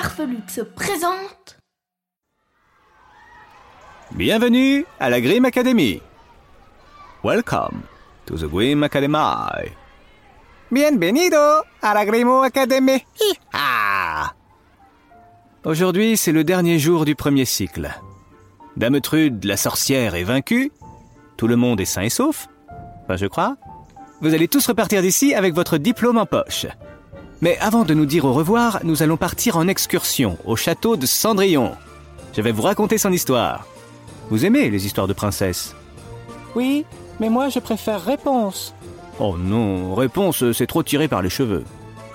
Farfelux se présentent Bienvenue à la Grim Academy. Welcome to the Grim Academy. Bienvenido a la Grimo Academy. Aujourd'hui, c'est le dernier jour du premier cycle. Dame Trude, la sorcière, est vaincue. Tout le monde est sain et sauf. Enfin, je crois. Vous allez tous repartir d'ici avec votre diplôme en poche. Mais avant de nous dire au revoir, nous allons partir en excursion au château de Cendrillon. Je vais vous raconter son histoire. Vous aimez les histoires de princesses? Oui, mais moi je préfère réponse. Oh non, réponse, c'est trop tiré par les cheveux.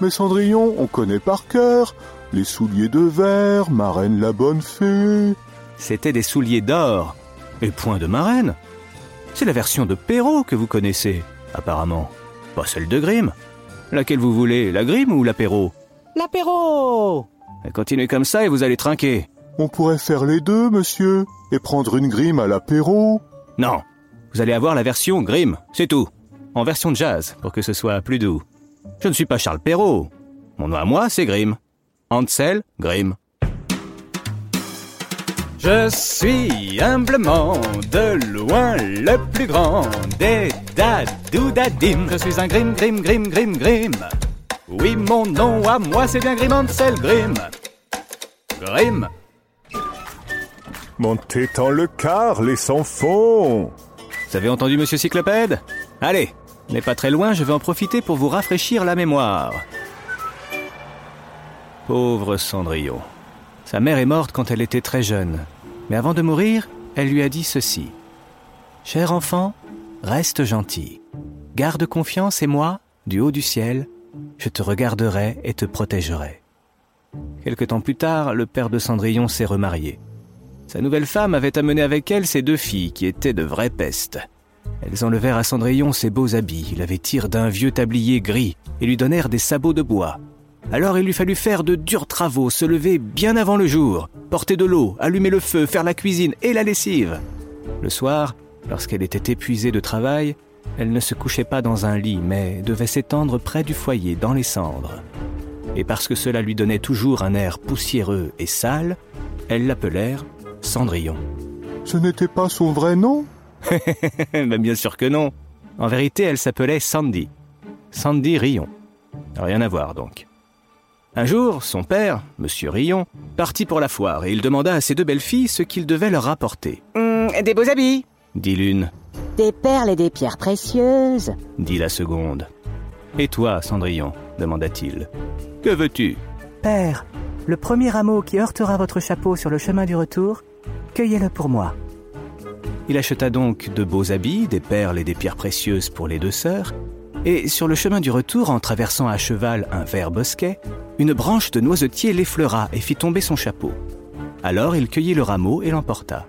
Mais Cendrillon, on connaît par cœur. Les souliers de verre, Marraine la bonne fée. C'était des souliers d'or. Et point de marraine. C'est la version de Perrault que vous connaissez, apparemment. Pas celle de Grimm. Laquelle vous voulez, la Grimm ou l'apéro L'apéro Continuez comme ça et vous allez trinquer. On pourrait faire les deux, monsieur, et prendre une grime à l'apéro. Non, vous allez avoir la version Grimm, c'est tout. En version jazz, pour que ce soit plus doux. Je ne suis pas Charles Perrault. Mon nom à moi, c'est Grimm. Ansel Grimm. Je suis humblement de loin le plus grand des dadoudadim. Je suis un Grimm, Grimm, Grimm, Grimm, Grimm. Oui, mon nom à moi, c'est bien Grimm Ansel Grimm. Grimm. Montez dans le car, les sans fond. Vous avez entendu, monsieur Cyclopède? Allez, n'est pas très loin, je vais en profiter pour vous rafraîchir la mémoire. Pauvre Cendrillon. Sa mère est morte quand elle était très jeune, mais avant de mourir, elle lui a dit ceci. Cher enfant, reste gentil. Garde confiance et moi, du haut du ciel, je te regarderai et te protégerai. Quelque temps plus tard, le père de Cendrillon s'est remarié. Sa nouvelle femme avait amené avec elle ses deux filles qui étaient de vraies pestes. Elles enlevèrent à Cendrillon ses beaux habits, la vêtirent d'un vieux tablier gris et lui donnèrent des sabots de bois. Alors il lui fallut faire de durs travaux, se lever bien avant le jour, porter de l'eau, allumer le feu, faire la cuisine et la lessive. Le soir, lorsqu'elle était épuisée de travail, elle ne se couchait pas dans un lit, mais devait s'étendre près du foyer, dans les cendres. Et parce que cela lui donnait toujours un air poussiéreux et sale, elles l'appelèrent Cendrillon. Ce n'était pas son vrai nom? Ben bien sûr que non. En vérité, elle s'appelait Sandy. Sandy Rion. Rien à voir donc. Un jour, son père, Monsieur Rion, partit pour la foire et il demanda à ses deux belles filles ce qu'il devait leur apporter. Hum, Des beaux habits Dit l'une, Des perles et des pierres précieuses. dit la seconde. Et toi, Cendrillon demanda-t-il. Que veux-tu? Père, le premier rameau qui heurtera votre chapeau sur le chemin du retour, cueillez-le pour moi. Il acheta donc de beaux habits, des perles et des pierres précieuses pour les deux sœurs, et sur le chemin du retour, en traversant à cheval un vert bosquet, une branche de noisetier l'effleura et fit tomber son chapeau. Alors il cueillit le rameau et l'emporta.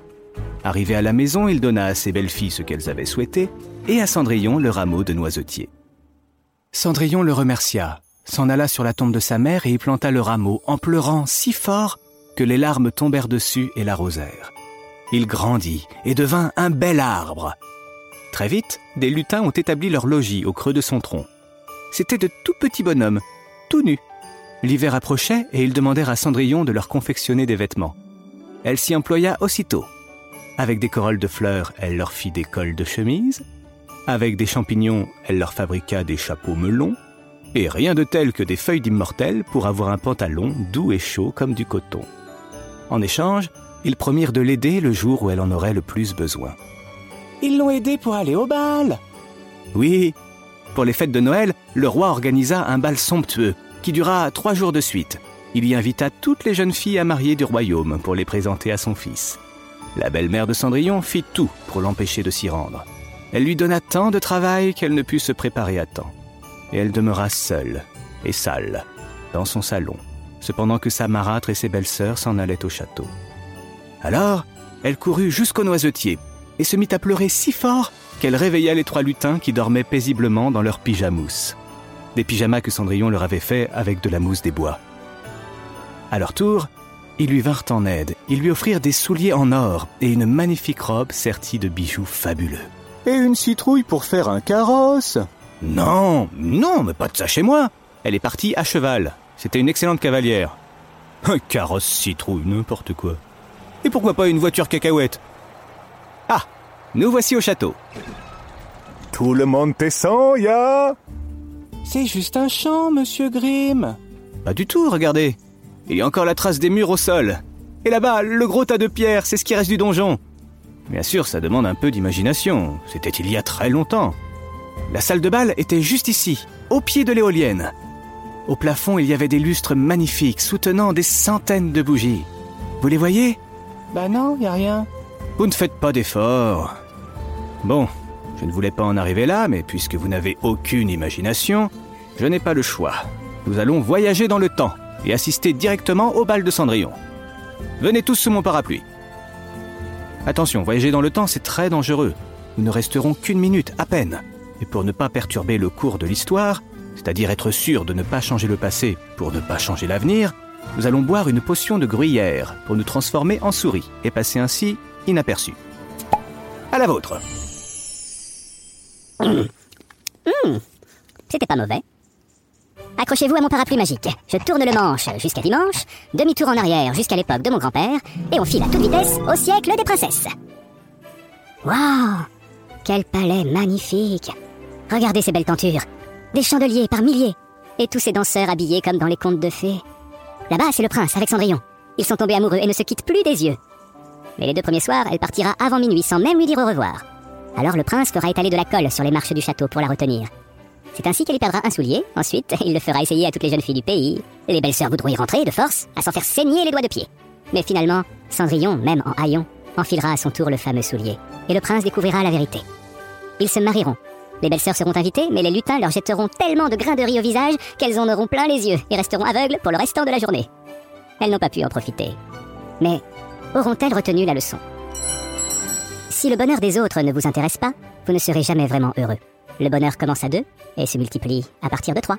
Arrivé à la maison, il donna à ses belles filles ce qu'elles avaient souhaité, et à Cendrillon le rameau de noisetier. Cendrillon le remercia, s'en alla sur la tombe de sa mère et y planta le rameau en pleurant si fort que les larmes tombèrent dessus et l'arrosèrent. Il grandit et devint un bel arbre. Très vite, des lutins ont établi leur logis au creux de son tronc. C'étaient de tout petits bonhommes, tout nus. L'hiver approchait et ils demandèrent à Cendrillon de leur confectionner des vêtements. Elle s'y employa aussitôt. Avec des corolles de fleurs, elle leur fit des cols de chemise. Avec des champignons, elle leur fabriqua des chapeaux melons. Et rien de tel que des feuilles d'immortel pour avoir un pantalon doux et chaud comme du coton. En échange, ils promirent de l'aider le jour où elle en aurait le plus besoin. Ils l'ont aidé pour aller au bal. Oui, pour les fêtes de Noël, le roi organisa un bal somptueux qui dura trois jours de suite. Il y invita toutes les jeunes filles à marier du royaume pour les présenter à son fils. La belle-mère de Cendrillon fit tout pour l'empêcher de s'y rendre. Elle lui donna tant de travail qu'elle ne put se préparer à temps. et elle demeura seule et sale dans son salon, cependant que sa marâtre et ses belles-sœurs s'en allaient au château. Alors, elle courut jusqu'au noisetier et se mit à pleurer si fort qu'elle réveilla les trois lutins qui dormaient paisiblement dans leurs pyjamous. Des pyjamas que Cendrillon leur avait fait avec de la mousse des bois. À leur tour, ils lui vinrent en aide. Ils lui offrirent des souliers en or et une magnifique robe sertie de bijoux fabuleux. Et une citrouille pour faire un carrosse? Non, non, mais pas de ça chez moi. Elle est partie à cheval. C'était une excellente cavalière. Un carrosse citrouille, n'importe quoi. Et pourquoi pas une voiture cacahuète? Ah, nous voici au château. Tout le monde descend, ya C'est juste un champ, monsieur Grimm. Pas du tout, regardez. Il y a encore la trace des murs au sol. Et là-bas, le gros tas de pierres, c'est ce qui reste du donjon. Bien sûr, ça demande un peu d'imagination. C'était il y a très longtemps. La salle de bal était juste ici, au pied de l'éolienne. Au plafond, il y avait des lustres magnifiques soutenant des centaines de bougies. Vous les voyez? Bah non, y a rien. Vous ne faites pas d'efforts. Bon, je ne voulais pas en arriver là, mais puisque vous n'avez aucune imagination, je n'ai pas le choix. Nous allons voyager dans le temps et assister directement au bal de Cendrillon. Venez tous sous mon parapluie. Attention, voyager dans le temps, c'est très dangereux. Nous ne resterons qu'une minute, à peine. Et pour ne pas perturber le cours de l'histoire, c'est-à-dire être sûr de ne pas changer le passé pour ne pas changer l'avenir, nous allons boire une potion de gruyère pour nous transformer en souris et passer ainsi inaperçus. À la vôtre. C'était pas mauvais. Accrochez-vous à mon parapluie magique. Je tourne le manche jusqu'à dimanche, demi-tour en arrière jusqu'à l'époque de mon grand-père, et on file à toute vitesse au siècle des princesses. Waouh Quel palais magnifique Regardez ces belles tentures. Des chandeliers par milliers. Et tous ces danseurs habillés comme dans les contes de fées. Là-bas, c'est le prince avec Cendrillon. Ils sont tombés amoureux et ne se quittent plus des yeux. Mais les deux premiers soirs, elle partira avant minuit sans même lui dire au revoir. Alors le prince fera étaler de la colle sur les marches du château pour la retenir. C'est ainsi qu'elle y perdra un soulier. Ensuite, il le fera essayer à toutes les jeunes filles du pays. Les belles sœurs voudront y rentrer de force, à s'en faire saigner les doigts de pied. Mais finalement, Cendrillon, même en haillons, enfilera à son tour le fameux soulier. Et le prince découvrira la vérité. Ils se marieront. Les belles sœurs seront invitées, mais les lutins leur jetteront tellement de grains de riz au visage qu'elles en auront plein les yeux et resteront aveugles pour le restant de la journée. Elles n'ont pas pu en profiter. Mais auront-elles retenu la leçon? Si le bonheur des autres ne vous intéresse pas, vous ne serez jamais vraiment heureux. Le bonheur commence à deux et se multiplie à partir de trois.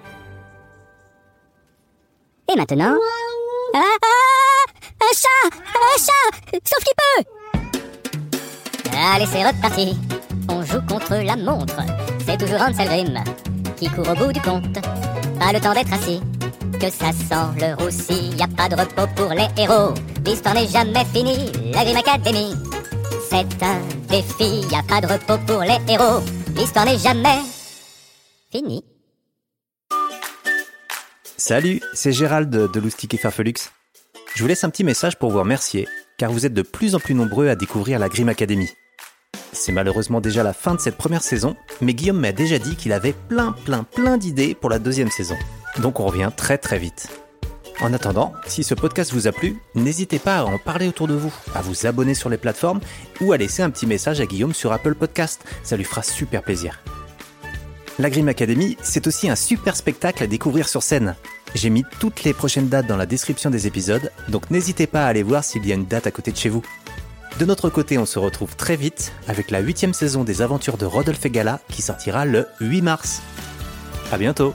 Et maintenant... Ah, ah Un chat Un chat Sauf qu'il peut Allez, c'est reparti On joue contre la montre. C'est toujours Grimm qui court au bout du compte. Pas le temps d'être assis. Que ça sent le roussi, y a pas de repos pour les héros. L'histoire n'est jamais finie, la Grimm Academy. C'est un défi, y pas de repos pour les héros. L'histoire n'est jamais finie. Salut, c'est Gérald de Loustic et Farfelux. Je vous laisse un petit message pour vous remercier, car vous êtes de plus en plus nombreux à découvrir la Grim Academy. C'est malheureusement déjà la fin de cette première saison, mais Guillaume m'a déjà dit qu'il avait plein plein plein d'idées pour la deuxième saison. Donc on revient très très vite. En attendant, si ce podcast vous a plu, n'hésitez pas à en parler autour de vous, à vous abonner sur les plateformes ou à laisser un petit message à Guillaume sur Apple Podcast, ça lui fera super plaisir. La Grim Academy, c'est aussi un super spectacle à découvrir sur scène. J'ai mis toutes les prochaines dates dans la description des épisodes, donc n'hésitez pas à aller voir s'il y a une date à côté de chez vous. De notre côté, on se retrouve très vite avec la huitième saison des aventures de Rodolphe et Gala qui sortira le 8 mars. À bientôt